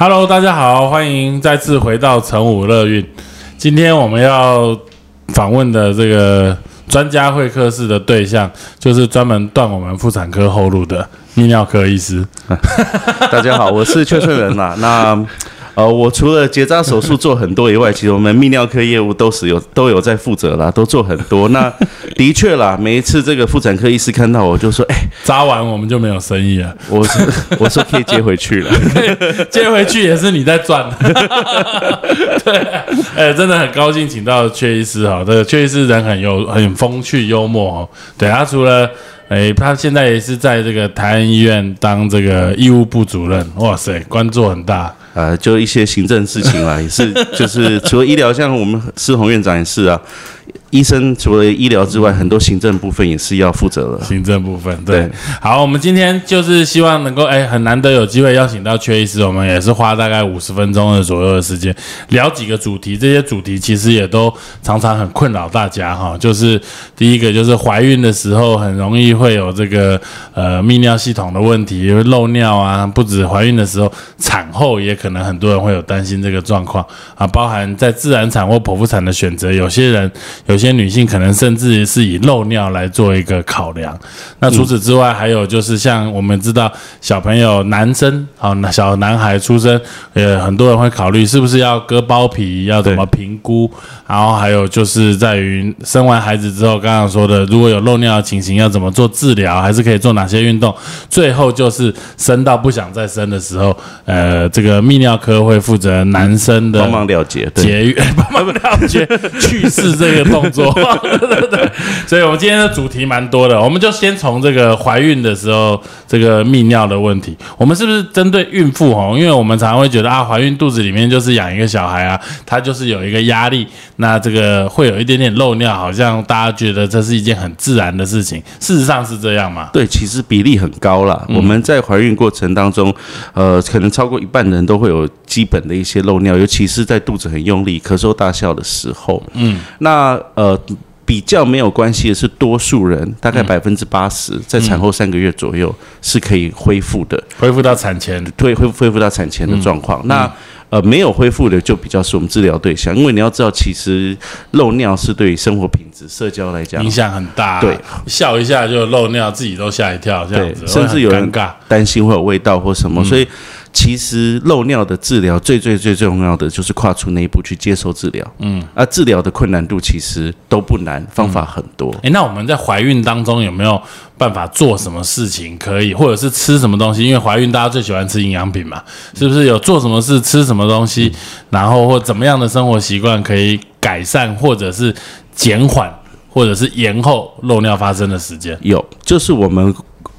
Hello，大家好，欢迎再次回到成武乐运。今天我们要访问的这个专家会客室的对象，就是专门断我们妇产科后路的泌尿科医师。大家好，我是邱翠仁呐。那呃，我除了结扎手术做很多以外，其实我们泌尿科业务都是有都有在负责啦，都做很多。那 的确啦，每一次这个妇产科医师看到我就说：“哎，扎完我们就没有生意了。”我说：“我说可以接回去了，接回去也是你在赚。”对，哎，真的很高兴请到阙医师哈，这个阙医师人很有很风趣幽默哦。对他除了哎，他现在也是在这个台安医院当这个医务部主任，哇塞，官做很大。呃，就一些行政事情啦，也是，就是除了医疗，像我们施宏院长也是啊。医生除了医疗之外，很多行政部分也是要负责的。行政部分，对。好，我们今天就是希望能够，哎，很难得有机会邀请到缺医师，我们也是花大概五十分钟的左右的时间聊几个主题。这些主题其实也都常常很困扰大家哈。就是第一个，就是怀孕的时候很容易会有这个呃泌尿系统的问题，会漏尿啊。不止怀孕的时候，产后也可能很多人会有担心这个状况啊。包含在自然产或剖腹产的选择，有些人有。些女性可能甚至是以漏尿来做一个考量。那除此之外，还有就是像我们知道小朋友男生啊，小男孩出生，呃，很多人会考虑是不是要割包皮，要怎么评估。然后还有就是在于生完孩子之后，刚刚说的如果有漏尿的情形，要怎么做治疗，还是可以做哪些运动。最后就是生到不想再生的时候，呃，这个泌尿科会负责男生的帮忙了结节育，帮忙了结去世这个动。作 对对，所以我们今天的主题蛮多的，我们就先从这个怀孕的时候这个泌尿的问题，我们是不是针对孕妇哦？因为我们常常会觉得啊，怀孕肚子里面就是养一个小孩啊，它就是有一个压力，那这个会有一点点漏尿，好像大家觉得这是一件很自然的事情，事实上是这样吗？对，其实比例很高了。我们在怀孕过程当中，呃，可能超过一半人都会有基本的一些漏尿，尤其是在肚子很用力、咳嗽大笑的时候。嗯，那。呃，比较没有关系的是，多数人大概百分之八十，在产后三个月左右是可以恢复的，恢复到产前，对，恢恢复到产前的状况。那呃，没有恢复的就比较是我们治疗对象，因为你要知道，其实漏尿是对生活品质、社交来讲影响很大。对，笑一下就漏尿，自己都吓一跳，这样子，甚至有人担心会有味道或什么，所以。其实漏尿的治疗最最最最重要的就是跨出那一步去接受治疗。嗯，而治疗的困难度其实都不难，方法很多。诶，那我们在怀孕当中有没有办法做什么事情可以，或者是吃什么东西？因为怀孕大家最喜欢吃营养品嘛，是不是有做什么事吃什么东西，然后或怎么样的生活习惯可以改善，或者是减缓，或者是延后漏尿发生的时间？有，就是我们。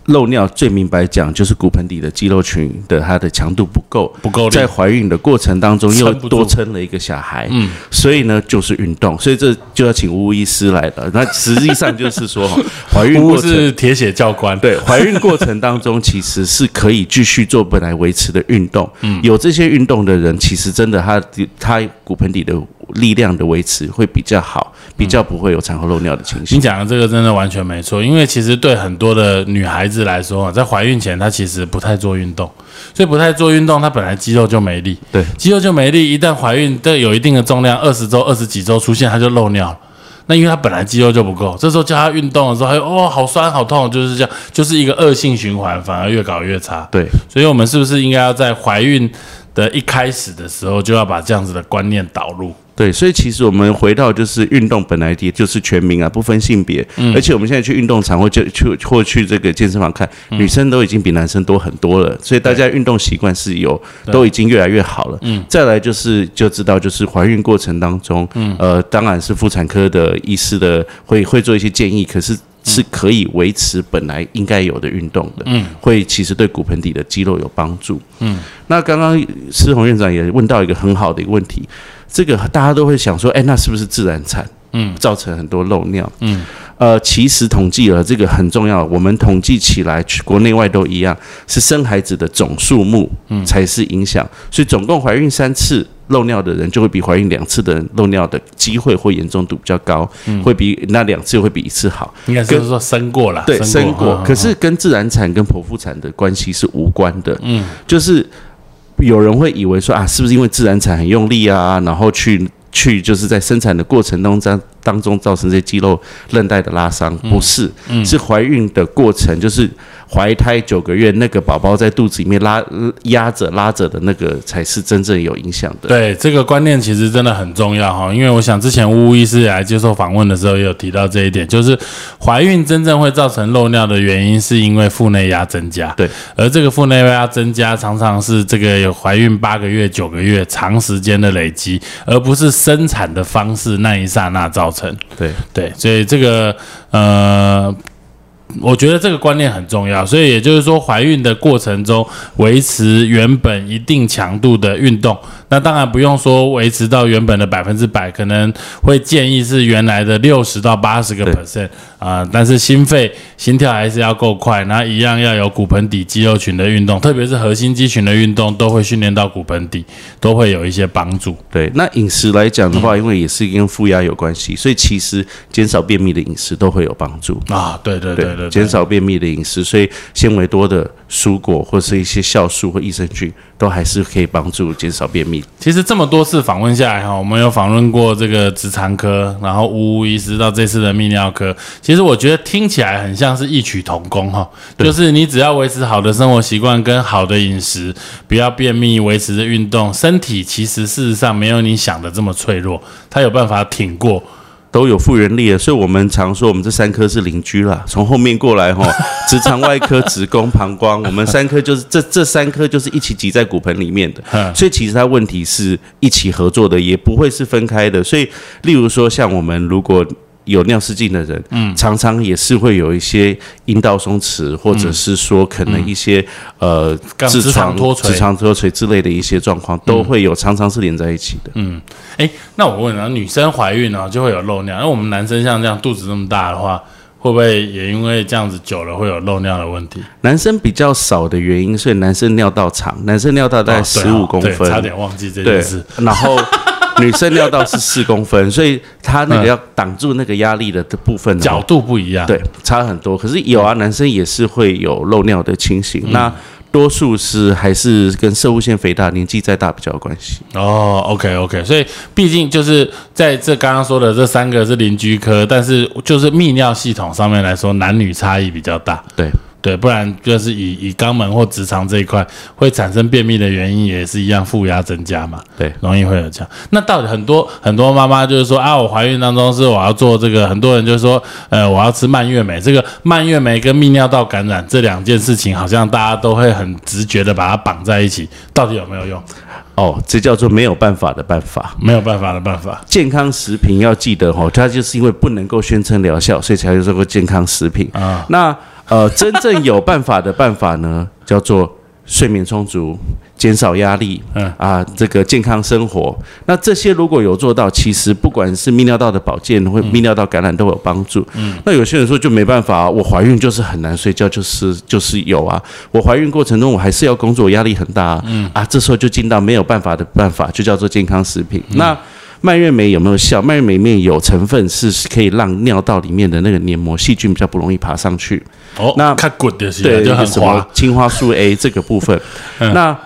漏尿最明白讲就是骨盆底的肌肉群的它的强度不够，不够在怀孕的过程当中又多撑了一个小孩，嗯，所以呢就是运动，所以这就要请吴医师来了。那实际上就是说，怀孕过是铁血教官，对，怀孕过程当中其实是可以继续做本来维持的运动，嗯，有这些运动的人，其实真的他他骨盆底的。力量的维持会比较好，比较不会有产后漏尿的情形。你讲的这个真的完全没错，因为其实对很多的女孩子来说，在怀孕前她其实不太做运动，所以不太做运动，她本来肌肉就没力，对，肌肉就没力，一旦怀孕都有一定的重量，二十周、二十几周出现，她就漏尿了。那因为她本来肌肉就不够，这时候叫她运动的时候，还有哦好酸好痛，就是这样，就是一个恶性循环，反而越搞越差。对，所以我们是不是应该要在怀孕的一开始的时候，就要把这样子的观念导入？对，所以其实我们回到就是运动本来也就是全民啊，不分性别，而且我们现在去运动场或就去或去这个健身房看，女生都已经比男生多很多了，所以大家运动习惯是有都已经越来越好了。嗯，再来就是就知道就是怀孕过程当中，嗯，呃，当然是妇产科的医师的会会做一些建议，可是。是可以维持本来应该有的运动的，嗯，会其实对骨盆底的肌肉有帮助，嗯。那刚刚施宏院长也问到一个很好的一个问题，这个大家都会想说，哎，那是不是自然产？嗯，造成很多漏尿，嗯。呃，其实统计了这个很重要，我们统计起来，国内外都一样，是生孩子的总数目，嗯，才是影响。所以总共怀孕三次漏尿的人，就会比怀孕两次的人漏尿的机会或严重度比较高，嗯会比那两次会比一次好。应该是说生过了，对，生过。可是跟自然产跟剖腹产的关系是无关的，嗯，就是有人会以为说啊，是不是因为自然产很用力啊，然后去。去就是在生产的过程当中，当中造成这些肌肉韧带的拉伤，不是，是怀孕的过程，就是。怀胎九个月，那个宝宝在肚子里面拉压着拉着的那个才是真正有影响的。对，这个观念其实真的很重要哈，因为我想之前巫医师来接受访问的时候也有提到这一点，就是怀孕真正会造成漏尿的原因是因为腹内压增加。对，而这个腹内压增加常常是这个有怀孕八个月、九个月长时间的累积，而不是生产的方式那一刹那造成。对对，所以这个呃。我觉得这个观念很重要，所以也就是说，怀孕的过程中维持原本一定强度的运动。那当然不用说维持到原本的百分之百，可能会建议是原来的六十到八十个 percent 啊。但是心肺心跳还是要够快，那一样要有骨盆底肌肉群的运动，特别是核心肌群的运动，都会训练到骨盆底，都会有一些帮助。对，那饮食来讲的话，因为也是跟负压有关系，所以其实减少便秘的饮食都会有帮助啊。对对对对，减少便秘的饮食，所以纤维多的蔬果或是一些酵素或益生菌。都还是可以帮助减少便秘。其实这么多次访问下来哈，我们有访问过这个直肠科，然后呜呜医师到这次的泌尿科。其实我觉得听起来很像是异曲同工哈，就是你只要维持好的生活习惯跟好的饮食，不要便秘，维持着运动，身体其实事实上没有你想的这么脆弱，它有办法挺过。都有复原力了，所以我们常说我们这三颗是邻居啦。从后面过来哈，直肠外科、子宫、膀胱，我们三颗就是这这三颗就是一起挤在骨盆里面的。所以其实它问题是一起合作的，也不会是分开的。所以，例如说像我们如果。有尿失禁的人，嗯，常常也是会有一些阴道松弛，或者是说可能一些呃痔疮脱垂、痔疮脱垂之类的一些状况，都会有，常常是连在一起的。嗯，哎，那我问啊，女生怀孕呢就会有漏尿，那我们男生像这样肚子这么大的话，会不会也因为这样子久了会有漏尿的问题？男生比较少的原因，所以男生尿道长，男生尿道大概十五公分，差点忘记这件事。然后。女生尿道是四公分，所以她那个要挡住那个压力的的部分角度不一样，对，差很多。可是有啊，男生也是会有漏尿的情形，那多数是还是跟射物腺肥大、年纪再大比较有关系。哦，OK OK，所以毕竟就是在这刚刚说的这三个是邻居科，但是就是泌尿系统上面来说，男女差异比较大。对。对，不然就是以以肛门或直肠这一块会产生便秘的原因也是一样，负压增加嘛。对，容易会有这样。那到底很多很多妈妈就是说啊，我怀孕当中是我要做这个，很多人就是说，呃，我要吃蔓越莓。这个蔓越莓跟泌尿道感染这两件事情，好像大家都会很直觉的把它绑在一起，到底有没有用？哦，这叫做没有办法的办法，没有办法的办法。健康食品要记得哦，它就是因为不能够宣称疗效，所以才有这个健康食品啊。那呃，真正有办法的办法呢，叫做睡眠充足、减少压力，嗯啊，这个健康生活。那这些如果有做到，其实不管是泌尿道的保健或泌尿道感染都有帮助。嗯，那有些人说就没办法，我怀孕就是很难睡觉，就是就是有啊。我怀孕过程中我还是要工作，压力很大。嗯啊，这时候就进到没有办法的办法，就叫做健康食品。那蔓越莓有没有效？蔓越莓里面有成分是可以让尿道里面的那个黏膜细菌比较不容易爬上去。哦，那看 good 的是对，就很滑。青花素 A 这个部分，那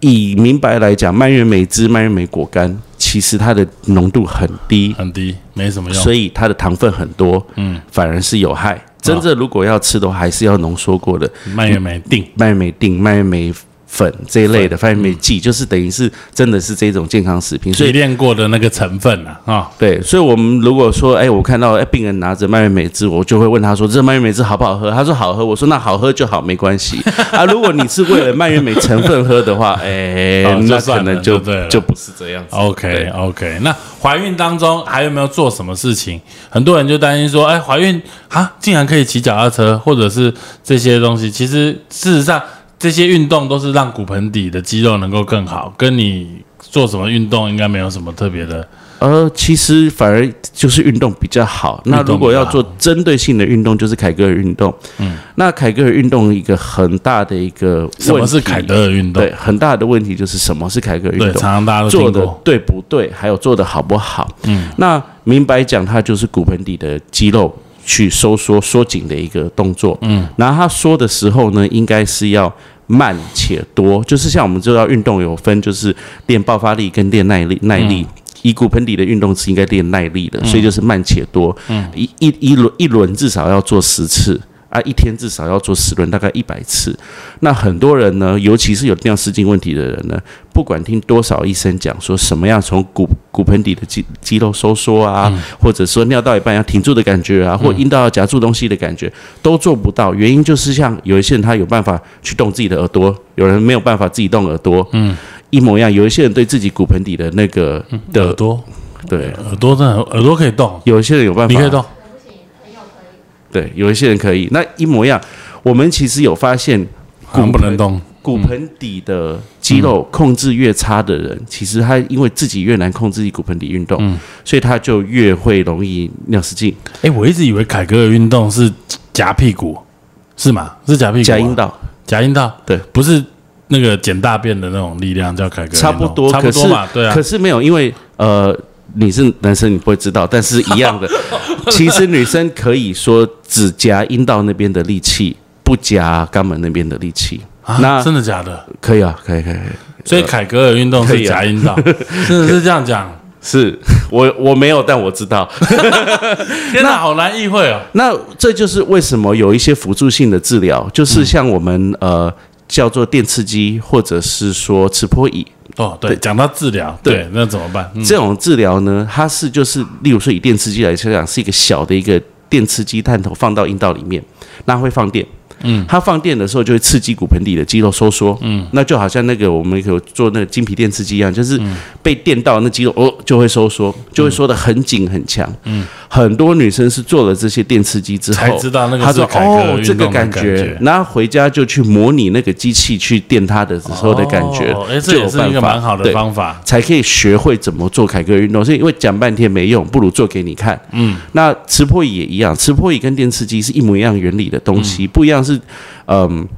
以明白来讲，蔓越莓汁、蔓越莓果干，其实它的浓度很低，很低，没什么用，所以它的糖分很多，嗯，反而是有害。真正如果要吃的话，还是要浓缩过的蔓越莓定、蔓越莓定、蔓越莓。粉这一类的番梅剂，就是等于是真的是这种健康食品，所以提炼过的那个成分啊，啊，对，所以我们如果说，哎，我看到哎病人拿着蔓越莓汁，我就会问他说，这蔓越莓汁好不好喝？他说好喝，我说那好喝就好，没关系 啊。如果你是为了蔓越莓成分喝的话，哎，那可能就就不是这样子。OK OK，那怀孕当中还有没有做什么事情？很多人就担心说，哎，怀孕啊，竟然可以骑脚踏车，或者是这些东西。其实事实上，这些运动都是让骨盆底的肌肉能够更好，跟你做什么运动应该没有什么特别的。呃，其实反而就是运动比较好。那如果要做针对性的运动，就是凯格尔运动。嗯，那凯格尔运动一个很大的一个什么是凯格尔运动？对，很大的问题就是什么是凯格尔运对，动常？常大家都做的。对不对，还有做的好不好。嗯，那明白讲，它就是骨盆底的肌肉去收缩、缩紧的一个动作。嗯，然后他缩的时候呢，应该是要慢且多，就是像我们知道运动有分，就是练爆发力跟练耐力、耐力。以骨盆底的运动是应该练耐力的，所以就是慢且多。嗯，一一一轮一轮至少要做十次。啊，一天至少要做十轮，大概一百次。那很多人呢，尤其是有尿失禁问题的人呢，不管听多少医生讲说什么样从骨骨盆底的肌肌肉收缩啊，或者说尿到一半要停住的感觉啊，或阴道要夹住东西的感觉，都做不到。原因就是像有一些人他有办法去动自己的耳朵，有人没有办法自己动耳朵，嗯，一模一样。有一些人对自己骨盆底的那个的耳朵，对，耳朵真的耳朵可以动，有一些人有办法，你可以动。对，有一些人可以，那一模一样。我们其实有发现，好像不能动。骨盆底的肌肉控制越差的人，其实他因为自己越难控制自己骨盆底运动，所以他就越会容易尿失禁、哎，我一直以为凯格尔运动是夹屁股，是吗？是夹屁股、夹阴，道，夹阴道，对，不是那个捡大便的那种力量叫凯格尔，差不多。差不多嘛，对啊可。是没有，因为呃，你是男生，你不会知道，但是一样的。其实女生可以说只夹阴道那边的力气，不夹肛门那边的力气。啊那真的假的？可以啊，可以，可以，可以所以凯格尔运动是夹阴道，真的是这样讲。是我我没有，但我知道。天哪，好难意会哦。那这就是为什么有一些辅助性的治疗，就是像我们、呃叫做电刺激，或者是说磁波椅、哦，对，对讲到治疗，对对，那怎么办？嗯这种治疗呢，它是就是例如说以电刺激来讲，是一个小的一个电刺激探头放到阴道里面，那会放电。嗯，它放电的时候就会刺激骨盆底的肌肉收缩，嗯，那就好像那个我们有做那个筋皮电刺激一样，就是被电到那肌肉哦就会收缩，就会缩得很紧很强。嗯，很多女生是做了这些电刺激之后才知道那个她说是哦这个感感觉。觉，然后回家就去模拟那个机器去电它的时候的感觉哦，哎，这也是一个蛮好的方法。才可以学会怎么做凯格尔运动。所以因为讲半天没用，不如做给你看。嗯，那磁波椅也一样，磁波椅跟电刺激是一模一样原理的东西，不一样是嗯。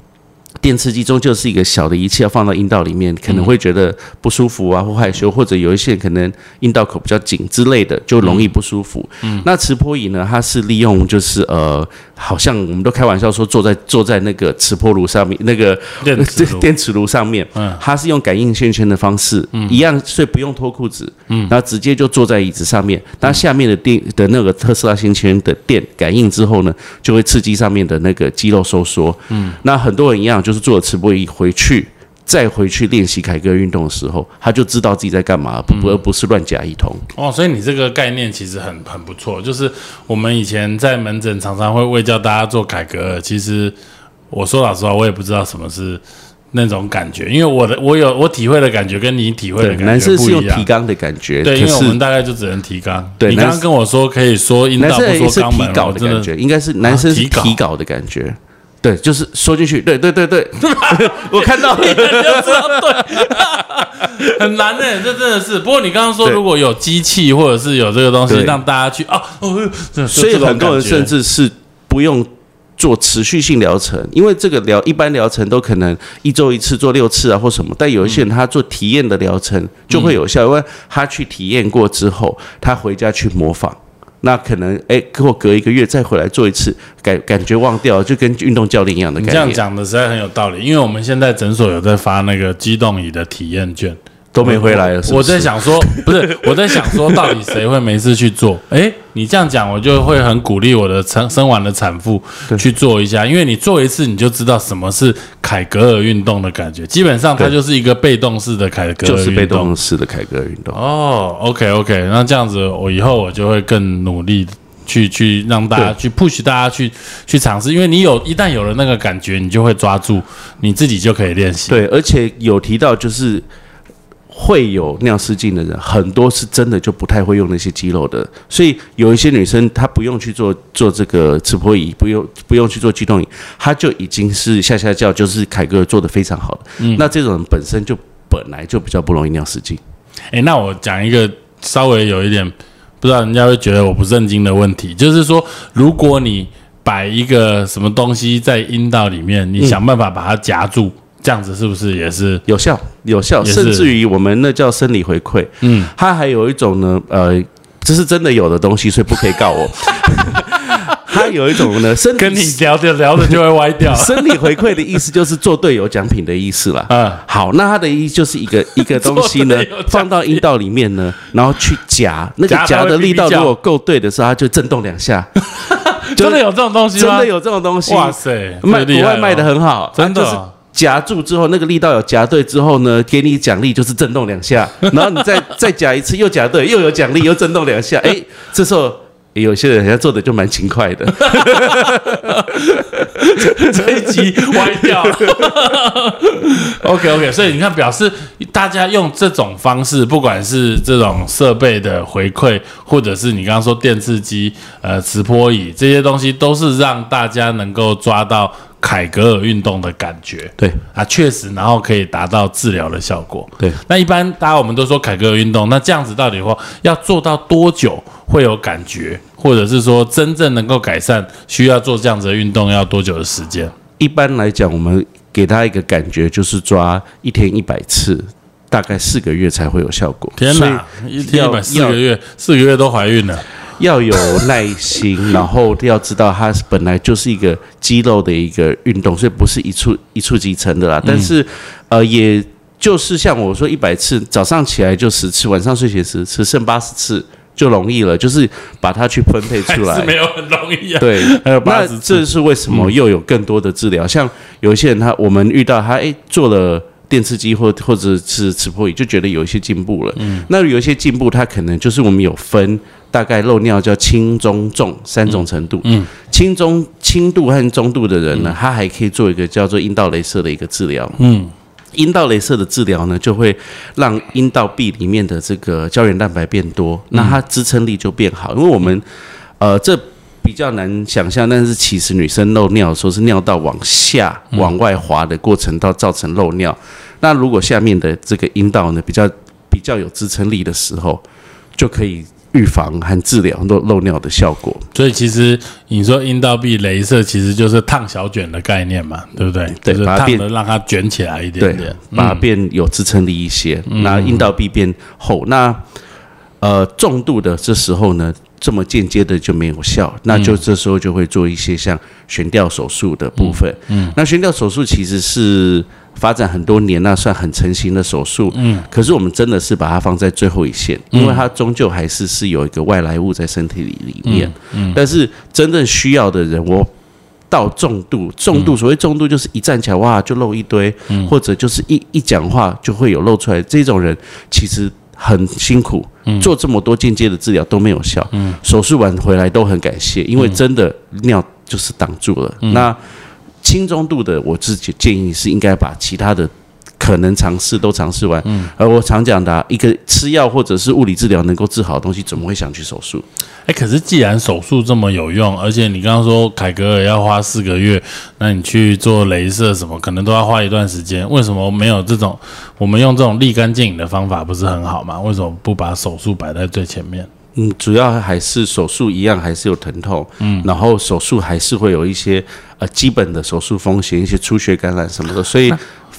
电刺激终究是一个小的仪器，要放到阴道里面，可能会觉得不舒服啊，或害羞，或者有一些可能阴道口比较紧之类的，就容易不舒服。嗯，那磁波椅呢，它是利用就是呃，好像我们都开玩笑说坐在坐在那个磁波炉上面，那个电 电磁炉上面，嗯。它是用感应线圈的方式，一样，所以不用脱裤子，嗯，然后直接就坐在椅子上面，那下面的电的那个特斯拉线圈的电感应之后呢，就会刺激上面的那个肌肉收缩，嗯，那很多人一样，就是做了磁波仪回去。再回去练习凯格尔运动的时候，他就知道自己在干嘛，不而不是乱夹一通。哦，所以你这个概念其实很很不错，就是我们以前在门诊常常会为教大家做凯格尔，其实我说老实话，我也不知道什么是那种感觉，因为我的我有我体会的感觉跟你体会的对，感男生是觉不一样。用提肛的感觉，对，因为我们大概就只能提肛。对你刚刚跟我说可以说阴道不男生是说肛门，提睾我真的的感觉，应该是男生是提睾提睾的感觉。对，就是缩进去，对对对对，我看到了。就知道对，很难呢、这真的是。不过你刚刚说如果有机器或者是有这个东西让大家去啊哦，这所以很多人甚至是不用做持续性疗程，因为这个疗一般疗程都可能一周一次做六次啊或什么，但有一些人他做体验的疗程就会有效，因为他去体验过之后，他回家去模仿。那可能哎，或隔一个月再回来做一次，感感觉忘掉，就跟运动教练一样的你这样。讲的实在很有道理，因为我们现在诊所有在发那个机动椅的体验券，都没回来了是不是我在想说，不是我在想说，到底谁会没事去做？诶，你这样讲，我就会很鼓励我的生生完的产妇去做一下，因为你做一次，你就知道什么是凯格尔运动的感觉。基本上它就是一个被动式的凯格尔就是被动动式的凯格尔运动。哦，OK OK，那这样子，我以后我就会更努力去去让大家去 push 大家去去尝试，因为你有一旦有了那个感觉，你就会抓住，你自己就可以练习。对，而且有提到就是会有尿失禁的人，很多是真的就不太会用那些肌肉的，所以有一些女生她不用去做做这个磁波仪，不用不用去做机动仪，她就已经是下下叫，就是凯格尔做的非常好的。嗯。那这种人本身就本来就比较不容易尿失禁。诶，那我讲一个稍微有一点不知道人家会觉得我不正经的问题，就是说，如果你摆一个什么东西在阴道里面，你想办法把它夹住，这样子是不是也是？有效，有效，甚至于我们那叫生理回馈。嗯，它还有一种呢，呃，这是真的有的东西，所以不可以告我。它有一种呢，跟你聊着聊着就会歪掉。生理回馈的意思就是做对有奖品的意思啦。嗯，好，那它的意思就是一个一个东西呢 放到阴道里面呢，然后去夹，那个夹的力道如果够对的时候，它就震动两下。真的有这种东西吗？真的有这种东西，哇塞，卖国外卖的很好，真的夹住之后，那个力道有夹对之后呢，给你奖励就是震动两下，然后你再再夹一次，又夹对，又有奖励，又震动两下，哎，这时候。有些人人家做的就蛮勤快的，这一集歪掉了。OK OK，所以你看，表示大家用这种方式，不管是这种设备的回馈，或者是你刚刚说电刺机、呃磁波椅这些东西，都是让大家能够抓到凯格尔运动的感觉。对啊，确实，然后可以达到治疗的效果。对。那一般大家我们都说凯格尔运动，那这样子到底话要做到多久会有感觉，或者是说真正能够改善，需要做这样子的运动要多久的时间？一般来讲，我们给他一个感觉就是抓一天一百次，大概四个月才会有效果。天哪，一天一百四个月，四个月都怀孕了。要有耐心，然后要知道它本来就是一个肌肉的一个运动，所以不是一触一触即成的啦。但是，呃，也就是像我说一百次，早上起来就十次，晚上睡前十次，剩八十次就容易了，就是把它去分配出来是。没有很容易啊。对，还 有那80次这是为什么又有更多的治疗？像有一些人他，我们遇到他，哎，做了电刺激或或者是磁波仪，就觉得有一些进步了。嗯，那有一些进步，他可能就是我们有分大概漏尿叫轻、中、重三种程度。嗯，轻中轻度和中度的人呢，他还可以做一个叫做阴道镭射的一个治疗。嗯，阴道镭射的治疗呢，就会让阴道壁里面的这个胶原蛋白变多，那它支撑力就变好。因为我们呃，这比较难想象，但是其实女生漏尿的时候是尿道往下、往外滑的过程，到造成漏尿。那如果下面的这个阴道呢，比较比较有支撑力的时候，就可以预防和治疗漏漏尿的效果。所以其实你说阴道壁镭射，其实就是烫小卷的概念嘛，对不对？对就是烫把它变的让它卷起来一对点点。，把它变有支撑力一些，那阴道壁变厚。那呃重度的这时候呢，这么间接的就没有效，那就这时候就会做一些像悬吊手术的部分。嗯，那悬吊手术其实是发展很多年，那算很成型的手术。嗯，可是我们真的是把它放在最后一线，因为它终究还是是有一个外来物在身体里里面。嗯，但是真正需要的人，我。到重度，重度所谓重度就是一站起来哇就漏一堆，或者就是一一讲话就会有漏出来。这种人其实很辛苦，做这么多间接的治疗都没有效，手术完回来都很感谢，因为真的尿就是挡住了。那轻中度的，我自己建议是应该把其他的可能尝试都尝试完。嗯而我常讲的啊、一个吃药或者是物理治疗能够治好的东西，怎么会想去手术？哎，可是既然手术这么有用，而且你刚刚说凯格尔要花四个月，那你去做镭射什么，可能都要花一段时间。为什么没有这种我们用这种立竿见影的方法不是很好吗？为什么不把手术摆在最前面？嗯，主要还是手术一样，还是有疼痛，嗯，然后手术还是会有一些呃基本的手术风险，一些出血感染什么的，所以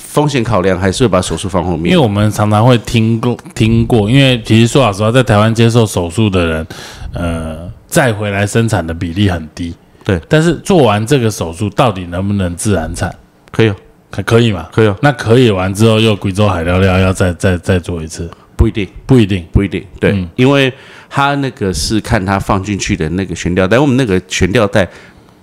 风险考量还是会把手术放后面因为。我们常常会听过听过，因为其实说老实话，在台湾接受手术的人，呃，再回来生产的比例很低。对，但是做完这个手术，到底能不能自然产？可以哦，可可以吗？可以哦，那可以完之后又贵州海料料要再再再做一次，不一定。不一定。不一定，对，因为他那个是看他放进去的那个悬吊带，我们那个悬吊带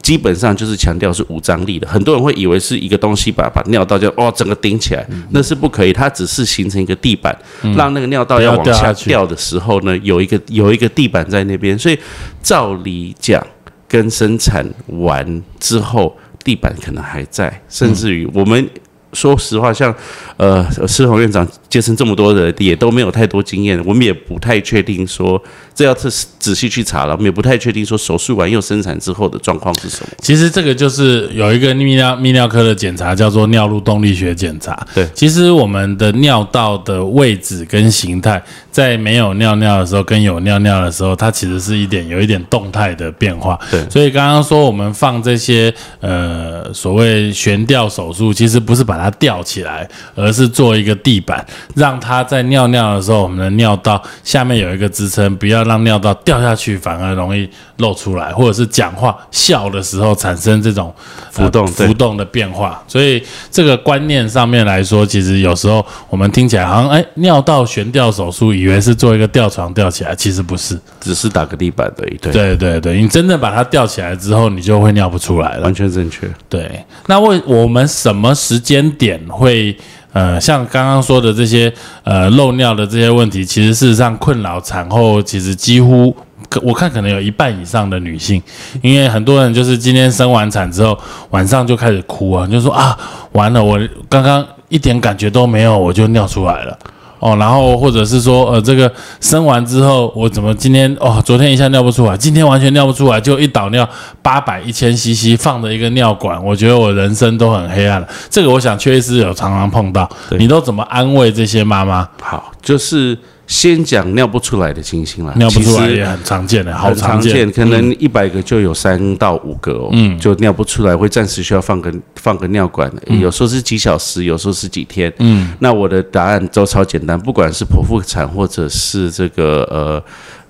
基本上就是强调是无张力的，很多人会以为是一个东西把把尿道就哦整个顶起来，那是不可以，它只是形成一个地板，让那个尿道要往下掉的时候呢，有一个有一个地板在那边，所以照理讲，跟生产完之后，地板可能还在，甚至于我们。说实话，像呃，施宏院长接生这么多人，也都没有太多经验，我们也不太确定说这要仔仔细去查了，我们也不太确定说手术完又生产之后的状况是什么。其实这个就是有一个泌尿泌尿科的检查，叫做尿路动力学检查。对其实我们的尿道的位置跟形态，在没有尿尿的时候跟有尿尿的时候，它其实是一点有一点动态的变化。对所以刚刚说我们放这些呃所谓悬吊手术，其实不是把它吊起来，而是做一个地板，让它在尿尿的时候，我们的尿道下面有一个支撑，不要让尿道掉下去，反而容易露出来，或者是讲话笑的时候产生这种呃浮动对浮动的变化。所以这个观念上面来说，其实有时候我们听起来好像哎尿道悬吊手术，以为是做一个吊床吊起来，其实不是。只是打个地板而已，对，对对对，你真的把它吊起来之后，你就会尿不出来了完。全正确。对，那为我们什么时间点会呃，像刚刚说的这些呃漏尿的这些问题，其实事实上困扰产后其实几乎。我看可能有一半以上的女性，因为很多人就是今天生完产之后，晚上就开始哭啊，就说啊，完了，我刚刚一点感觉都没有，我就尿出来了。哦，然后或者是说，呃，这个生完之后，我怎么今天哦，昨天一下尿不出来，今天完全尿不出来，就一倒尿八百一千 CC 放着一个尿管，我觉得我人生都很黑暗了。这个我想缺医师有常常碰到，你都怎么安慰这些妈妈？好，就是先讲尿不出来的情形啦，尿不出来也很常见的，好很常见，见，可能一百个就有三到五个哦，嗯，就尿不出来，会暂时需要放个放个尿管，有时候是几小时，有时候是几天，嗯，那我的答案都超简单，不管是剖腹产或者是这个呃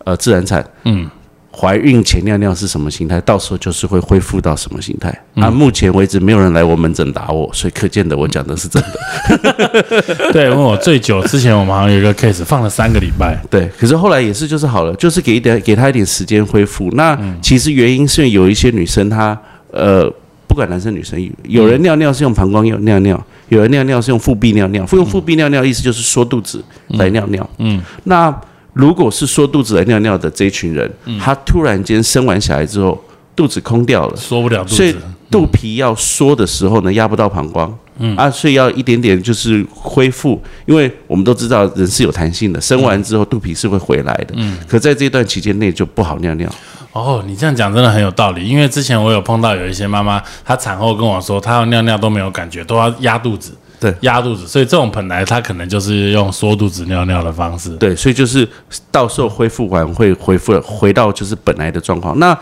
呃自然产，嗯。怀孕前尿尿是什么形态？到时候就是会恢复到什么形态？啊，目前为止没有人来我门诊打我，所以可见的我讲的是真的。对，问我最久之前我们好像有一个 case 放了三个礼拜，对，可是后来也是就是好了，就是给一点给他一点时间恢复。那其实原因是有一些女生她呃，不管男生女生，有人尿尿是用膀胱尿尿尿，有人尿尿是用腹壁尿尿。用腹壁尿尿意思就是缩肚子来尿尿。嗯，那如果是缩肚子来尿尿的这一群人，他突然间生完小孩之后肚子空掉了，缩不了肚子。所以。肚皮要缩的时候呢，压不到膀胱，嗯。啊，所以要一点点就是恢复，因为我们都知道人是有弹性的，生完之后肚皮是会回来的，嗯，可在这段期间内就不好尿尿，哦，你这样讲真的很有道理，因为之前我有碰到有一些妈妈，她产后跟我说，她要尿尿都没有感觉，都要压肚子，对压肚子，所以这种本来它可能就是用缩肚子尿尿的方式。对，所以就是到时候恢复完会恢复回到就是本来的状况。那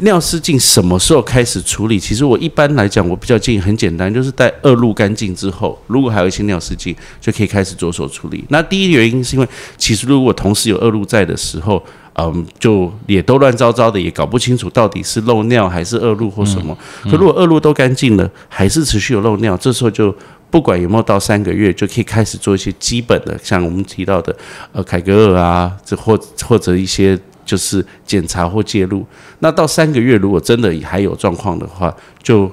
尿失禁什么时候开始处理？其实我一般来讲，我比较建议很简单，就是在恶露干净之后，如果还有一些尿失禁，就可以开始着手处理。那第一原因是因为，其实如果同时有恶露在的时候，嗯，就也都乱糟糟的，也搞不清楚到底是漏尿还是恶露或什么。可如果恶露都干净了，还是持续有漏尿，这时候就不管有没有到三个月，就可以开始做一些基本的，像我们提到的呃凯格尔啊，这或或者一些就是检查或介入。那到三个月，如果真的还有状况的话，就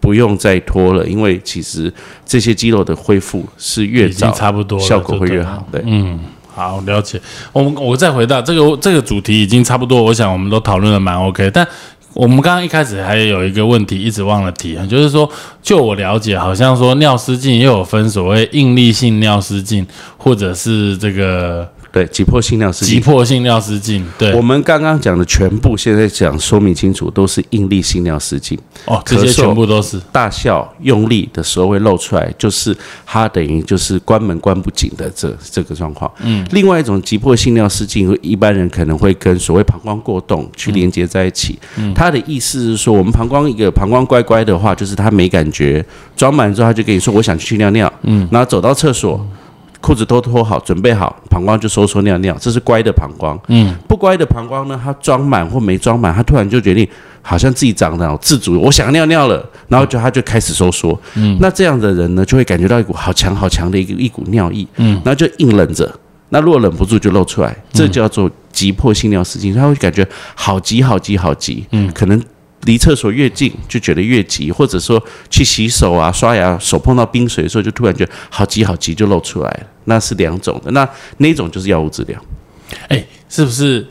不用再拖了，因为其实这些肌肉的恢复是越早差不多效果会越好。对，嗯，好，了解。我们我再回到这个这个主题已经差不多，我想我们都讨论的蛮 OK，但。我们刚刚一开始还有一个问题一直忘了提，就是说，就我了解，好像说尿失禁又有分所谓应力性尿失禁，或者是这个对，急迫性尿失急禁。迫性尿失禁。对我，们刚刚讲的全部，现在讲说明清楚，都是应力性尿失禁。哦，这些咳嗽全部都是大笑用力的时候会露出来，就是它等于就是关门关不紧的这这个状况。嗯，另外一种急迫性尿失禁，一般人可能会跟所谓膀胱过动去连接在一起。嗯，它的意思是说，我们膀胱一个膀胱乖乖的话，就是它没感觉，装满之后他就跟你说我想去尿尿。嗯，然后走到厕所。裤子都脱好，准备好，膀胱就收缩尿尿，这是乖的膀胱。嗯，不乖的膀胱呢，它装满或没装满，它突然就决定好像自己长得自主，我想尿尿了，然后就它就开始收缩。嗯，那这样的人呢，就会感觉到一股好强好强的一个一股尿意。嗯，然后就硬忍着。那如果忍不住就露出来，这叫做急迫性尿失禁，他会感觉好急好急好急。嗯，可能离厕所越近就觉得越急，或者说去洗手啊、刷牙，手碰到冰水的时候就突然觉得好急好急就露出来了。那是两种的，那那种就是药物治疗。哎，是不是？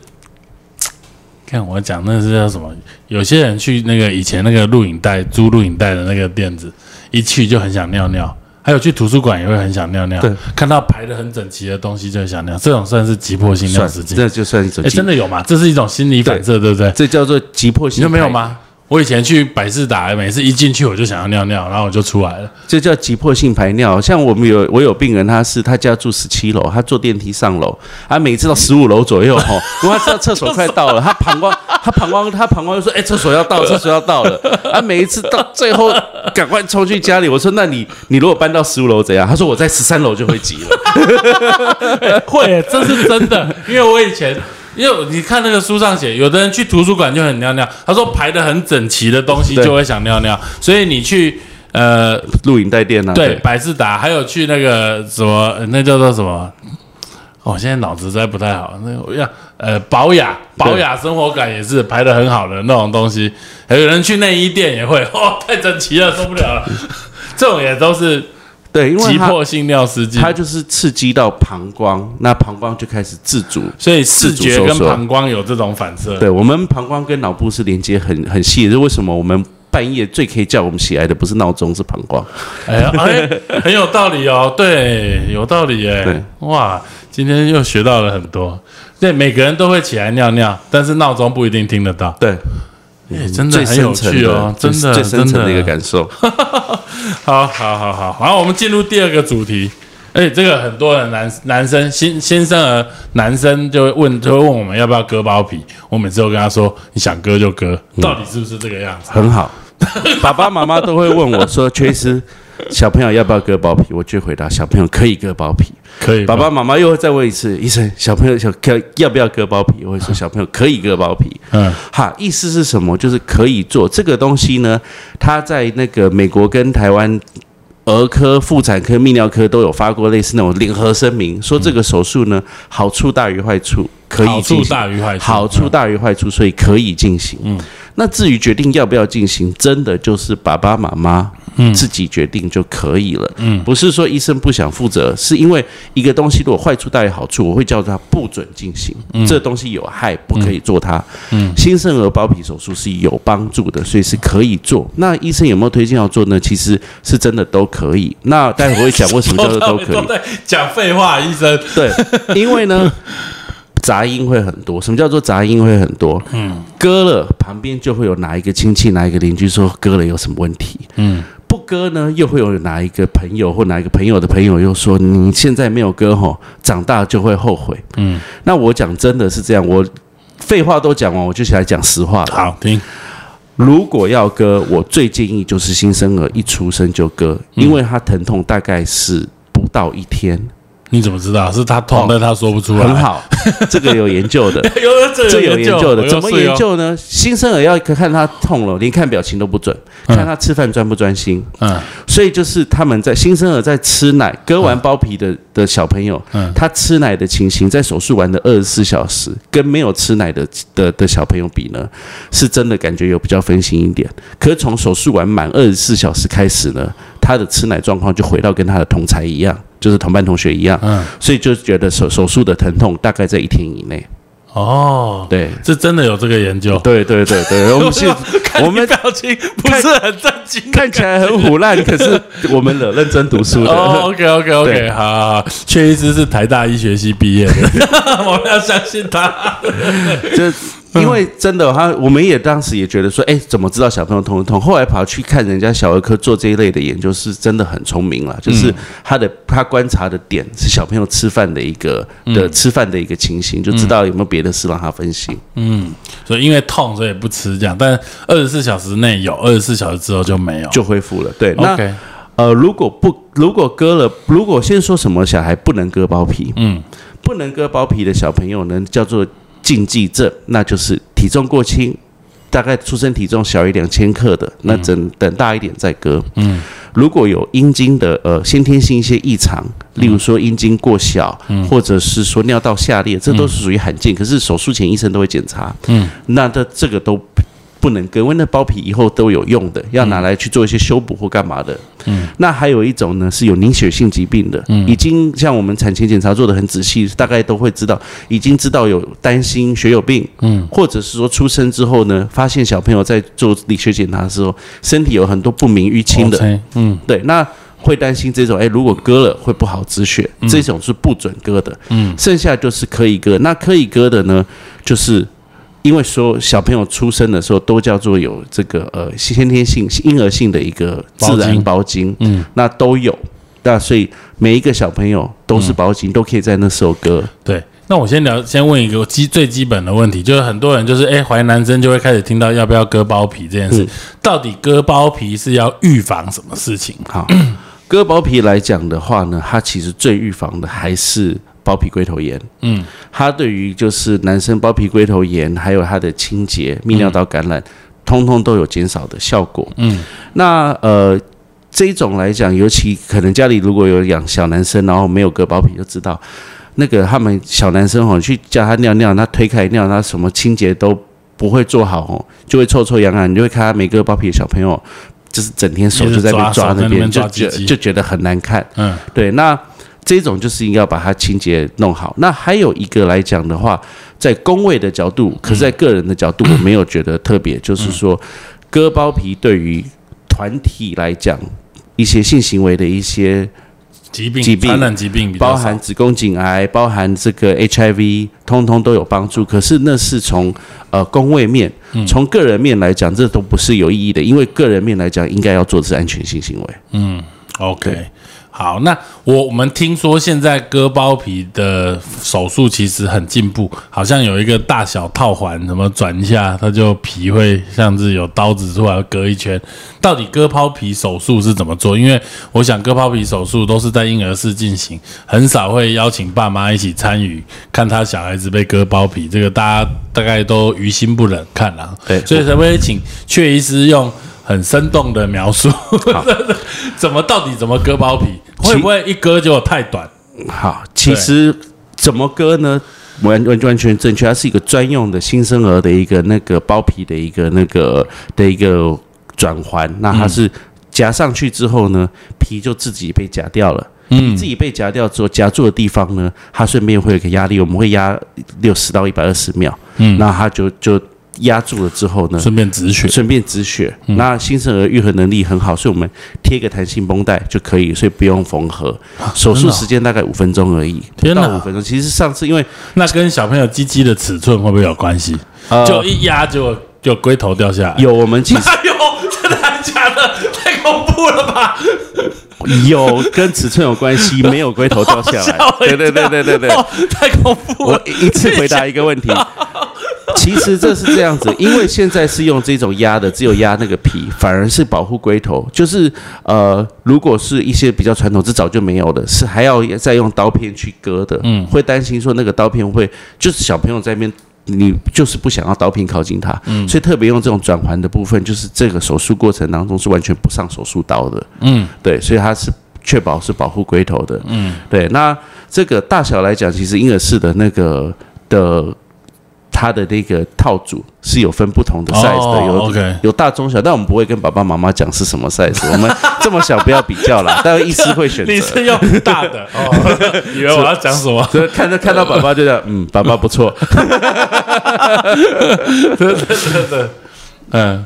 看我讲那是叫什么？有些人去那个以前那个录影带租录影带的那个店子，一去就很想尿尿。还有去图书馆也会很想尿尿，对，看到排的很整齐的东西就想尿，这种算是急迫性尿失禁，这就算一种。哎，真的有吗？这是一种心理反射，对不对？这叫做急迫性。你没有吗？我以前去百事达，每次一进去我就想要尿尿，然后我就出来了。这叫急迫性排尿。像我们有我有病人，他是他家住十七楼，他坐电梯上楼，他每次到十五楼左右哈，因为他知道厕所快到了，他膀胱 他膀胱他膀胱就说：“哎，厕所要到，厕所要到了。”他每一次到最后赶快冲去家里。我说：“那你你如果搬到十五楼怎样？”他说：“我在十三楼就会急了。”会，这是真的，因为我以前。因为你看那个书上写，有的人去图书馆就很尿尿，他说排的很整齐的东西就会想尿尿，所以你去呃录影带店啊，对，百事达，还有去那个什么，那叫做什么？哦，现在脑子实在不太好，那个要呃保雅，保雅生活感也是排的很好的那种东西，还有人去内衣店也会，哦，太整齐了，受不了了，这种也都是。对，因为急迫性尿失禁，它就是刺激到膀胱，那膀胱就开始自主，所以视觉跟膀胱有这种反射。对我们膀胱跟脑部是连接很很细的，为什么我们半夜最可以叫我们起来的不是闹钟，是膀胱？哎呀，哎，很有道理哦，对，有道理耶。对，哇，今天又学到了很多。对，每个人都会起来尿尿，但是闹钟不一定听得到。对。哎，真的很有趣哦，真的最深层的一个感受。好好好好，然后我们进入第二个主题。哎，这个很多人男男生新新生儿男生就会问，就会问我们要不要割包皮。我每次都跟他说，你想割就割，到底是不是这个样子？很好，爸爸妈妈都会问我说，缺失。小朋友要不要割包皮？我就回答小朋友可以割包皮，可以。爸爸妈妈又会再问一次，医生，小朋友想要不要割包皮？我会说小朋友可以割包皮。嗯，哈，意思是什么？就是可以做这个东西呢？他在那个美国跟台湾儿科、妇产科、泌尿科都有发过类似那种联合声明，说这个手术呢好处大于坏处，可以。好处大于坏处，好处大于坏处，所以可以进行。嗯。那至于决定要不要进行，真的就是爸爸妈妈自己决定就可以了。嗯，不是说医生不想负责，是因为一个东西如果坏处大于好处，我会叫他不准进行。嗯这东西有害，不可以做它。嗯，新生儿包皮手术是有帮助的，所以是可以做。那医生有没有推荐要做呢？其实是真的都可以。那待会会讲为什么叫做 都可以。讲废话，医生。对，因为呢。杂音会很多，什么叫做杂音会很多？嗯，割了旁边就会有哪一个亲戚、哪一个邻居说割了有什么问题？嗯，不割呢，又会有哪一个朋友或哪一个朋友的朋友又说你现在没有割吼，长大就会后悔。嗯，那我讲真的是这样，我废话都讲完，我就起来讲实话了。好听，如果要割，我最建议就是新生儿一出生就割，因为他疼痛大概是不到一天。你怎么知道是他痛但他说不出来？很好，这个有研究的，有这有研究的。怎么研究呢？新生儿要看他痛了，连看表情都不准，看他吃饭专不专心。嗯，所以就是他们在新生儿在吃奶、割完包皮的的小朋友，嗯，他吃奶的情形，在手术完的二十四小时，跟没有吃奶的的的小朋友比呢，是真的感觉有比较分心一点。可是从手术完满二十四小时开始呢，他的吃奶状况就回到跟他的同才一样。就是同班同学一样，嗯，所以就觉得手手术的疼痛大概在一天以内。哦，对，这真的有这个研究。对对对对，我们是，我们表情不是很震惊，看起来很虎烂，可是我们认认真读书的。OK OK OK，好好好，缺医师是台大医学系毕业的，我们要相信他。这。因为真的，他我们也当时也觉得说，哎，怎么知道小朋友痛不痛？后来跑去看人家小儿科做这一类的研究，是真的很聪明了。就是他的他观察的点是小朋友吃饭的一个的吃饭的一个情形，就知道有没有别的事让他分心。嗯，所以因为痛所以不吃这样，但二十四小时内有，二十四小时之后就没有，就恢复了。对，那呃，如果不如果割了，如果先说什么小孩不能割包皮，嗯，不能割包皮的小朋友呢，叫做。禁忌症，那就是体重过轻，大概出生体重小于两千克的，那等等大一点再割。嗯，如果有阴茎的呃先天性一些异常，例如说阴茎过小，或者是说尿道下裂，这都是属于罕见，可是手术前医生都会检查。嗯，那这这个都。不能割，因为那包皮以后都有用的，要拿来去做一些修补或干嘛的。嗯，那还有一种呢，是有凝血性疾病的，嗯。已经像我们产前检查做的很仔细，大概都会知道，已经知道有担心血友病，嗯，或者是说出生之后呢，发现小朋友在做理学检查的时候，身体有很多不明淤青的，嗯，对，那会担心这种，哎，如果割了会不好止血，这种是不准割的，嗯，剩下就是可以割，那可以割的呢，就是。因为说小朋友出生的时候都叫做有这个呃先天性婴儿性的一个自然包茎，嗯，那都有，那所以每一个小朋友都是包茎，都可以在那时候割。对，那我先聊，先问一个基最基本的问题，就是很多人就是哎怀男生就会开始听到要不要割包皮这件事，到底割包皮是要预防什么事情？好，割包皮来讲的话呢，它其实最预防的还是。包皮龟头炎，嗯，它对于就是男生包皮龟头炎，还有它的清洁、泌尿道感染，通通都有减少的效果，嗯，那呃这一种来讲，尤其可能家里如果有养小男生，然后没有割包皮，就知道那个他们小男生哦，去叫他尿尿，他推开尿，他什么清洁都不会做好哦，就会臭臭痒痒，你就会看他没割包皮的小朋友，就是整天手就在那抓那边，就觉就觉得很难看，嗯，对，那。这种就是应该要把它清洁弄好。那还有一个来讲的话，在工位的角度，可是在个人的角度，我没有觉得特别。就是说，割包皮对于团体来讲，一些性行为的一些疾病、疾病、传染疾病，包含子宫颈癌、包含这个 HIV，通通都有帮助。可是那是从呃工位面，从个人面来讲，这都不是有意义的。因为个人面来讲，应该要做的是安全性行为。嗯，OK。好，那我我们听说现在割包皮的手术其实很进步，好像有一个大小套环，什么转一下，它就皮会像是有刀子出来割一圈。到底割包皮手术是怎么做？因为我想割包皮手术都是在婴儿室进行，很少会邀请爸妈一起参与，看他小孩子被割包皮，这个大家大概都于心不忍看了。对，所以可不可以请阙医师用很生动的描述，怎么到底怎么割包皮？会不会一割就太短？好，其实怎么割呢？完完完全正确，它是一个专用的新生儿的一个那个包皮的一个那个的一个转环。那它是夹上去之后呢，皮就自己被夹掉了。嗯，自己被夹掉之后，夹住的地方呢，它顺便会有个压力，我们会压六十到一百二十秒。嗯，那它就就。压住了之后呢，顺便止血，顺便止血。那新生儿愈合能力很好，所以我们贴个弹性绷带就可以，所以不用缝合。手术时间大概五分钟而已，不到五分钟。其实上次因为那跟小朋友鸡鸡的尺寸会不会有关系？就一压就就龟头掉下来。有我们其实有，真的假的？太恐怖了吧？有跟尺寸有关系，没有龟头掉下来。对对对对对对，太恐怖！我一次回答一个问题。其实这是这样子，因为现在是用这种压的，只有压那个皮，反而是保护龟头。就是呃，如果是一些比较传统，这早就没有的，是还要再用刀片去割的。嗯，会担心说那个刀片会，就是小朋友在那边，你就是不想要刀片靠近他，嗯，所以特别用这种转环的部分，就是这个手术过程当中是完全不上手术刀的。嗯，对，所以它是确保是保护龟头的。嗯，对。那这个大小来讲，其实婴儿式的那个的。它的那个套组是有分不同的 size 的，有有大中小，但我们不会跟爸爸妈妈讲是什么 size。我们这么小不要比较啦，但医师会选择。你是用大的哦？以为我要讲什么？看着看到爸爸就讲，嗯，爸爸不错。对对对对，嗯，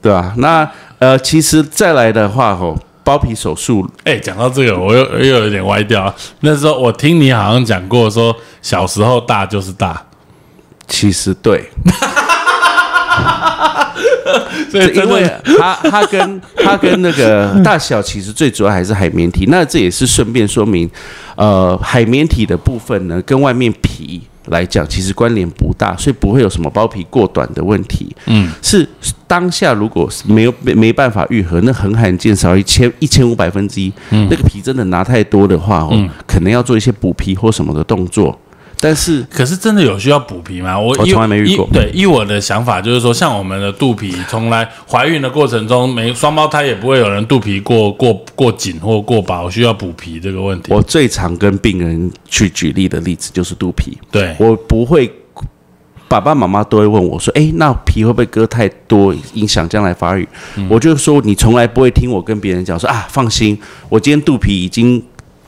对啊？那呃，其实再来的话，吼，包皮手术，哎，讲到这个，我又又有点歪掉。那时候我听你好像讲过，说小时候大就是大。其实对，所以因为他他跟 他跟那个大小其实最主要还是海绵体，那这也是顺便说明，呃，海绵体的部分呢，跟外面皮来讲其实关联不大，所以不会有什么包皮过短的问题。嗯，是当下如果没有没没办法愈合，那很罕见少一千一千五百分之一，那个皮真的拿太多的话，哦，可能要做一些补皮或什么的动作。但是可是真的有需要补皮吗？我我从来没遇过对，依我的想法就是说，像我们的肚皮，从来怀孕的过程中，没双胞胎也不会有人肚皮过过过紧或过薄，需要补皮这个问题。我最常跟病人去举例的例子就是肚皮，对，我不会。爸爸妈妈都会问我说：“诶，那皮会不会割太多，影响将来发育？”我就说：“你从来不会听我跟别人讲说啊，放心，我今天肚皮已经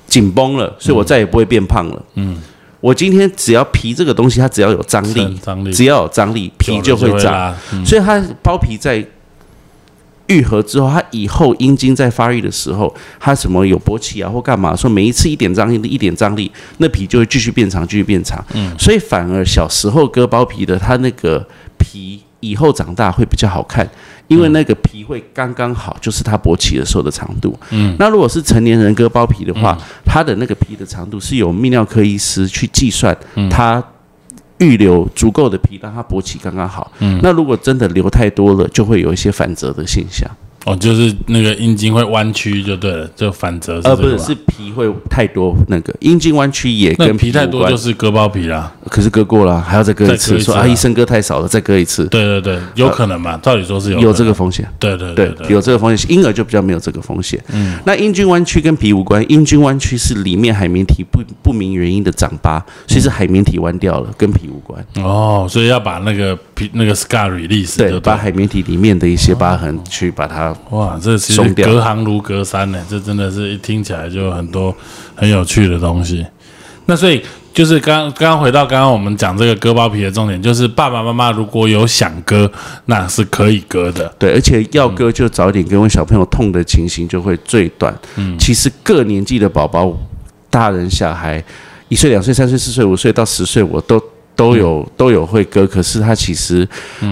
紧绷了，所以我再也不会变胖了。”嗯，我今天只要皮这个东西，它只要有张力，张力只要有张力，皮就会长。拉。嗯所以它包皮在愈合之后，它以后阴茎在发育的时候，它什么有勃起啊或干嘛，说每一次一点张力，一点张力，那皮就会继续变长，继续变长。嗯，所以反而小时候割包皮的，它那个皮以后长大会比较好看。因为那个皮会刚刚好，就是它勃起的时候的长度。嗯，那如果是成年人割包皮的话，它的那个皮的长度是由泌尿科医师去计算，它预留足够的皮，让它勃起刚刚好。嗯，那如果真的留太多了，就会有一些反折的现象。哦，就是那个阴茎会弯曲就对了，就反折是呃，不是，是皮会太多，那个阴茎弯曲也那跟皮太多就是割包皮啦。可是割过了，还要再割一次，说啊医生割太少了，再割一次，对对对，有可能嘛？照理说是有有这个风险。对对对对，有这个风险，婴儿就比较没有这个风险。嗯，那阴茎弯曲跟皮无关，阴茎弯曲是里面海绵体不不明原因的长疤，所以是海绵体弯掉了，跟皮无关。哦，所以要把那个皮那个 scar release 对，就把海绵体里面的一些疤痕去把它哇，这其实隔行如隔山呢，这真的是一听起来就很多很有趣的东西。那所以就是刚刚刚回到刚刚我们讲这个割包皮的重点，就是爸爸妈妈如果有想割，那是可以割的。对，而且要割就早点割，因为小朋友痛的情形就会最短。嗯，其实各年纪的宝宝，大人小孩，一岁、两岁、三岁、四岁、五岁到十岁，我都。都有都有会割，可是它其实，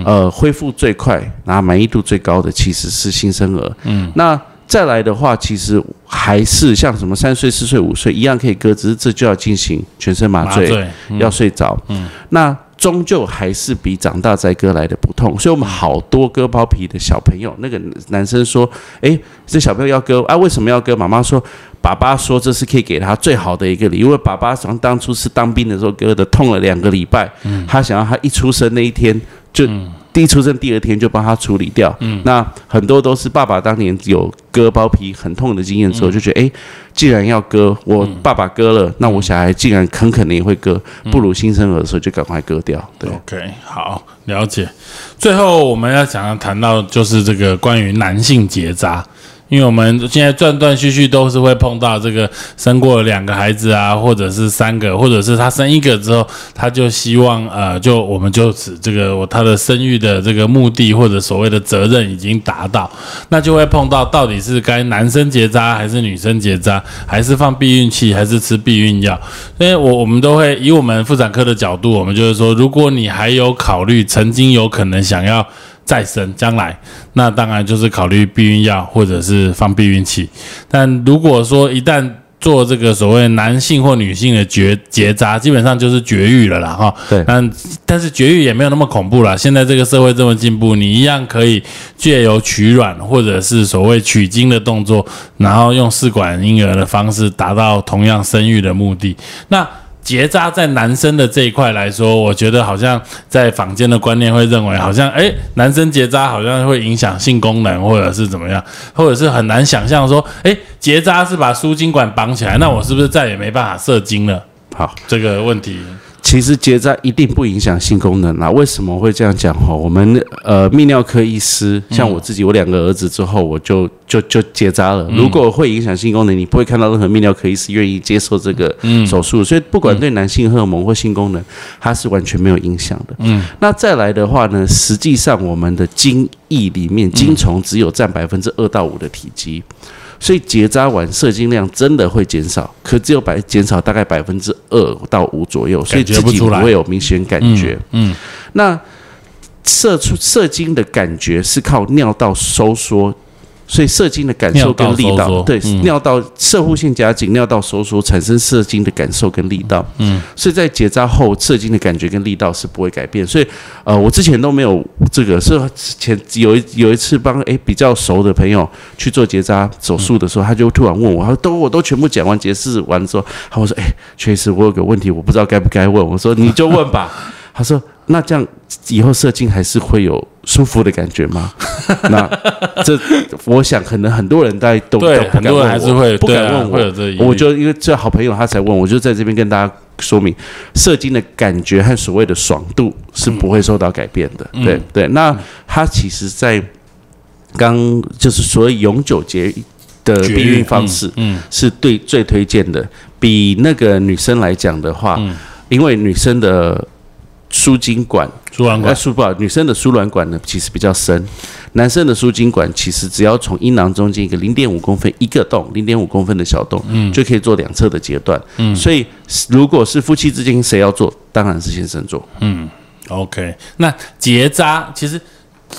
呃，恢复最快，然后满意度最高的其实是新生儿。嗯，那再来的话，其实还是像什么三岁、四岁、五岁一样可以割，只是这就要进行全身麻醉，麻醉，嗯要睡着。嗯，那终究还是比长大再割来的不痛。所以我们好多割包皮的小朋友，那个男生说：“哎，这小朋友要割啊？为什么要割？”妈妈说：“爸爸说这是可以给他最好的一个礼物。因为爸爸从当初是当兵的时候割的，痛了两个礼拜，他想要他一出生那一天就。第一出生第二天就帮他处理掉，嗯，那很多都是爸爸当年有割包皮很痛的经验之后，就觉得，诶，既然要割，我爸爸割了，那我小孩既然很可能也会割，不如新生儿的时候就赶快割掉，对。OK，好，了解。最后我们要想要谈到就是这个关于男性结扎，因为我们现在断断续续都是会碰到这个生过两个孩子啊，或者是三个，或者是他生一个之后，他就希望呃，就我们就指这个我他的生育的这个目的或者所谓的责任已经达到，那就会碰到到底是该男生结扎还是女生结扎，还是放避孕器，还是吃避孕药？因为我我们都会以我们妇产科的角度，我们就是说，如果你还有考虑曾经有可能想要再生，将来那当然就是考虑避孕药或者是放避孕器。但如果说一旦做这个所谓男性或女性的绝结扎，基本上就是绝育了啦，哈。对但但是绝育也没有那么恐怖啦。现在这个社会这么进步，你一样可以借由取卵或者是所谓取精的动作，然后用试管婴儿的方式达到同样生育的目的。那结扎在男生的这一块来说，我觉得好像在坊间的观念会认为，好像诶，男生结扎好像会影响性功能，或者是怎么样，或者是很难想象说，诶，结扎是把输精管绑起来，那我是不是再也没办法射精了？好，这个问题，其实结扎一定不影响性功能啦。为什么会这样讲？哈，我们呃泌尿科医师，像我自己，我两个儿子之后，我就就就结扎了。如果会影响性功能，你不会看到任何泌尿科医师愿意接受这个手术。所以不管对男性荷尔蒙或性功能，它是完全没有影响的。嗯，那再来的话呢，实际上我们的精液里面精虫只有占百分之二到五的体积。所以结扎完射精量真的会减少，可只有百减少大概百分之二到五左右，所以自己不会有明显感觉。嗯，那射出射精的感觉是靠尿道收缩所以射精的感受跟力道，对，嗯尿道射护腺夹紧，尿道收缩产生射精的感受跟力道。嗯，所以在结扎后，射精的感觉跟力道是不会改变。所以，呃，我之前都没有这个，是前有一有一次帮诶比较熟的朋友去做结扎手术的时候，他就突然问我，他说都我都全部讲完结释完之后，他我说诶，确实我有个问题，我不知道该不该问。我说你就问吧。他说那这样以后射精还是会有舒服的感觉吗？那这我想可能很多人大家都对很多人还是会不敢问我，会有这个疑虑我就因为这好朋友他才问，我就在这边跟大家说明，射精的感觉和所谓的爽度是不会受到改变的。嗯对对，那他其实在刚就是所谓永久节的避孕方式，嗯是对最推荐的。比那个女生来讲的话，嗯因为女生的输精管，呃，输卵管输不好，女生的输卵管呢其实比较深，男生的输精管其实只要从阴囊中间一个零点五公分一个洞，零点五公分的小洞，嗯，就可以做两侧的截断。嗯，所以如果是夫妻之间谁要做，当然是先生做。嗯 OK，那结扎其实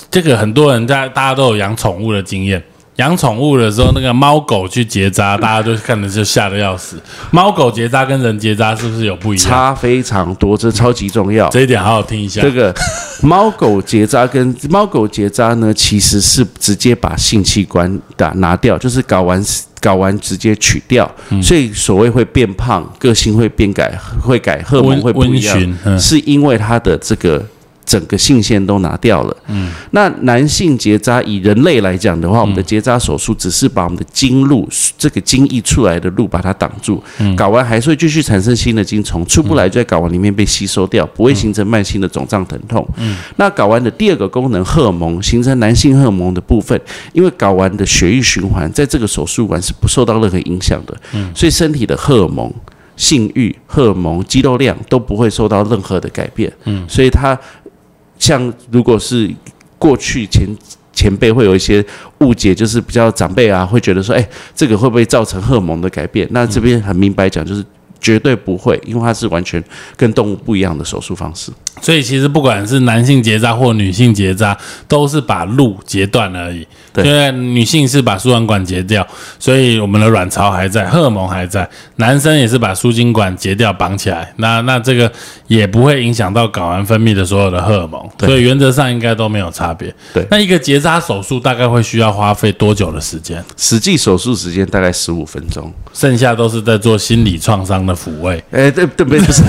这个很多人在大家都有养宠物的经验。养宠物的时候，那个猫狗去结扎，大家就看的就吓得要死。猫狗结扎跟人结扎是不是有不一样？差非常多，这超级重要。这一点好好听一下这。个猫狗结扎跟猫狗结扎呢，其实是直接把性器官打拿掉，就是搞完搞完直接取掉，嗯所以所谓会变胖、个性会变改、会改荷尔蒙温会不一样，嗯是因为它的这个。整个性腺都拿掉了，嗯，那男性结扎以人类来讲的话，我们的结扎手术只是把我们的经路这个精液出来的路把它挡住，睾丸还是会继续产生新的精虫，出不来就在睾丸里面被吸收掉，不会形成慢性的肿胀疼痛。嗯。那睾丸的第二个功能，荷尔蒙形成男性荷尔蒙的部分，因为睾丸的血液循环在这个手术完是不受到任何影响的，所以身体的荷尔蒙。性欲、荷尔蒙、肌肉量都不会受到任何的改变，嗯，所以它像如果是过去前前辈会有一些误解，就是比较长辈啊会觉得说，哎，这个会不会造成荷尔蒙的改变？那这边很明白讲，就是绝对不会，因为它是完全跟动物不一样的手术方式。所以其实不管是男性结扎或女性结扎，都是把路截断而已。对因为女性是把输卵管截掉，所以我们的卵巢还在，荷尔蒙还在。男生也是把输精管截掉绑起来，那那这个也不会影响到睾丸分泌的所有的荷尔蒙，对所以原则上应该都没有差别。对那一个结扎手术大概会需要花费多久的时间？实际手术时间大概十五分钟。剩下都是在做心理创伤的抚慰。哎，对对，不是不是，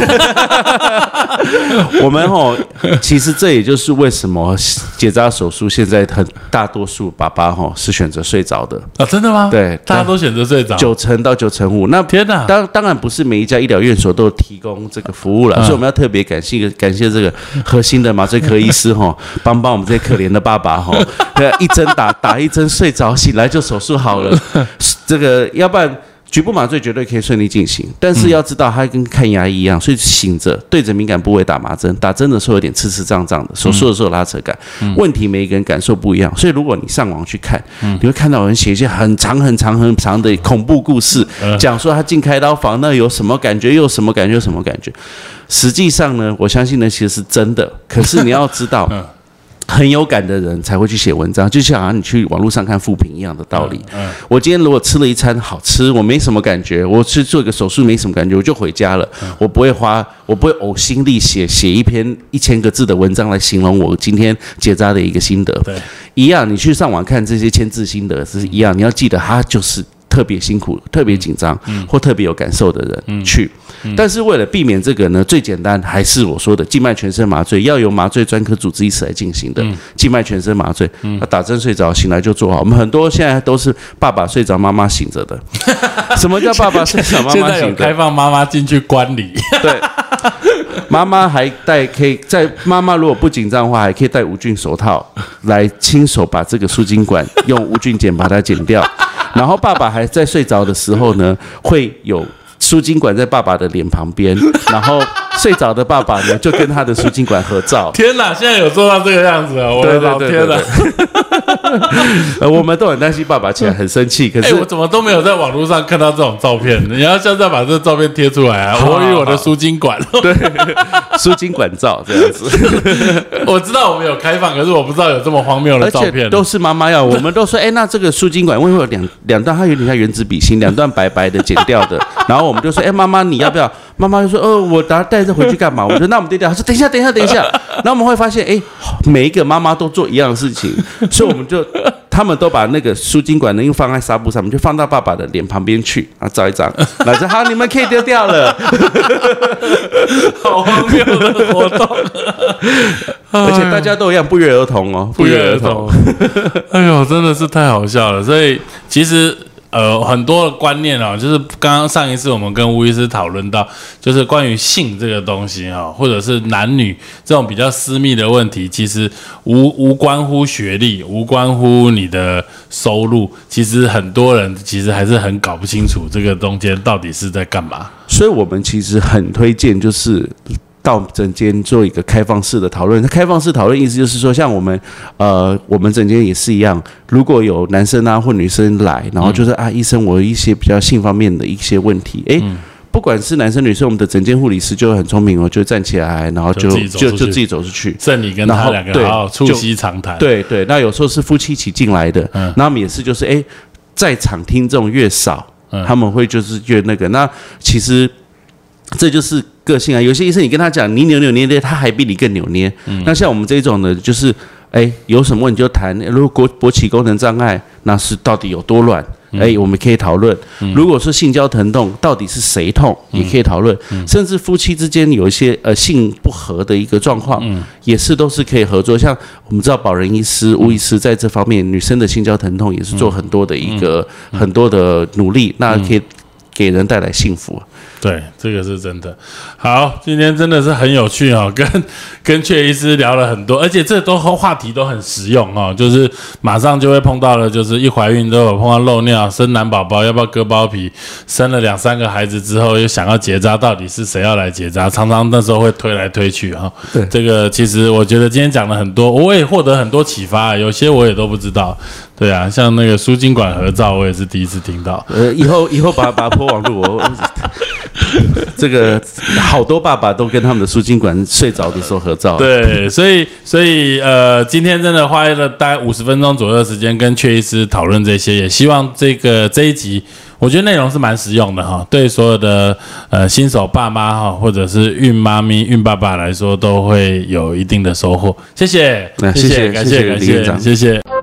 我们哦，其实这也就是为什么结扎手术现在很大多数爸爸哈是选择睡着的，啊，真的吗？对大家都选择睡着。九成到九成五。那天哪！当当然不是每一家医疗院所都提供这个服务了，嗯所以我们要特别感谢感谢这个核心的麻醉科医师哈，帮帮我们这些可怜的爸爸哈，对，一针打打一针睡着，醒来就手术好了，这个要不然。局部麻醉绝对可以顺利进行，但是要知道它跟看牙医一样，所以醒着对着敏感部位打麻针，打针的时候有点刺刺胀胀的，手术的时候有拉扯感。问题每一个人感受不一样，所以如果你上网去看，你会看到有人写一些很长很长很长的恐怖故事，讲说他进开刀房那有什么感觉，又有什么感觉，有什么感觉。实际上呢，我相信呢其实是真的，可是你要知道。很有感的人才会去写文章，就像你去网络上看复评一样的道理。嗯我今天如果吃了一餐好吃，我没什么感觉，我去做一个手术没什么感觉，我就回家了。我不会花，我不会呕心沥血写一篇一千个字的文章来形容我今天结扎的一个心得。对，一样，你去上网看这些签字心得是一样，你要记得他就是特别辛苦、特别紧张、或特别有感受的人去。但是为了避免这个呢，最简单还是我说的静脉全身麻醉，要由麻醉专科主治医师来进行的。静脉全身麻醉，他打针睡着，醒来就做好。我们很多现在都是爸爸睡着，妈妈醒着的。什么叫爸爸睡着，妈妈醒着？开放妈妈进去观礼，对，妈妈还戴可以在妈妈如果不紧张的话，还可以戴无菌手套来亲手把这个输精管用无菌剪把它剪掉。然后爸爸还在睡着的时候呢，会有输精管在爸爸的脸旁边，然后睡着的爸爸呢，就跟他的输精管合照。天哪，现在有做到这个样子啊！我的老天呐！呃，我们都很担心爸爸起来很生气，可是我怎么都没有在网络上看到这种照片？你要现在把这照片贴出来啊！我与我的输精管，对，输精管照这样子。我知道我们有开放，可是我不知道有这么荒谬的照片。都是妈妈要，我们都说，哎，那这个输精管为什么有两两段？它有点像原子笔芯，两段白白的剪掉的。然后我们就说，哎，妈妈你要不要？妈妈就说，哦，我等下带着回去干嘛？我说，那我们丢掉。他说，等一下，等一下，等一下。然后我们会发现，哎，每一个妈妈都做一样的事情，所以我们就。他们都把那个输精管呢，又放在纱布上面，就放到爸爸的脸旁边去啊，照一张。老师好，你们可以丢掉了。好荒谬的活动，而且大家都一样，不约而同哦，不约而同。哎呦，真的是太好笑了。所以其实。呃，很多的观念啊，就是刚刚上一次我们跟吴医师讨论到，就是关于性这个东西啊，或者是男女这种比较私密的问题，其实无无关乎学历，无关乎你的收入，其实很多人其实还是很搞不清楚这个中间到底是在干嘛。所以我们其实很推荐，就是。到整间做一个开放式的讨论。那开放式讨论意思就是说，像我们，呃，我们整间也是一样。如果有男生啊或女生来，然后就是啊，医生，我有一些比较性方面的一些问题。诶，不管是男生女生，我们的整间护理师就很聪明哦，就站起来，然后就就就自己走出去，剩你跟他两个好好促膝长谈。对对，那有时候是夫妻一起进来的，那我们也是就是诶，在场听众越少，他们会就是越那个。那其实这就是。个性啊，有些医生你跟他讲你扭扭捏捏，他还比你更扭捏。那像我们这种呢，就是哎，有什么问题就谈。如果勃起功能障碍，那是到底有多乱？哎，我们可以讨论。如果说性交疼痛，到底是谁痛，也可以讨论。甚至夫妻之间有一些呃性不和的一个状况，也是都是可以合作。像我们知道保仁医师、吴医师在这方面，女生的性交疼痛也是做很多的一个很多的努力，那可以给人带来幸福。对，这个是真的。好，今天真的是很有趣 哦，跟跟阙医师聊了很多，而且这都话题都很实用哦，就是马上就会碰到了，就是一怀孕都有碰到漏尿、生男宝宝要不要割包皮，生了两三个孩子之后又想要结扎，到底是谁要来结扎？常常那时候会推来推去哈。对，这个其实我觉得今天讲了很多，我也获得很多启发，有些我也都不知道。对啊，像那个输精管合照，我也是第一次听到。呃，以后以后把把破网路我。这个好多爸爸都跟他们的输精管睡着的时候合照。对，所以所以呃，今天真的花了大概五十分钟左右的时间跟阙医师讨论这些，也希望这个这一集，我觉得内容是蛮实用的哈，对所有的呃新手爸妈哈，或者是孕妈咪、孕爸爸来说，都会有一定的收获。谢谢，谢谢，感谢，感谢，谢谢。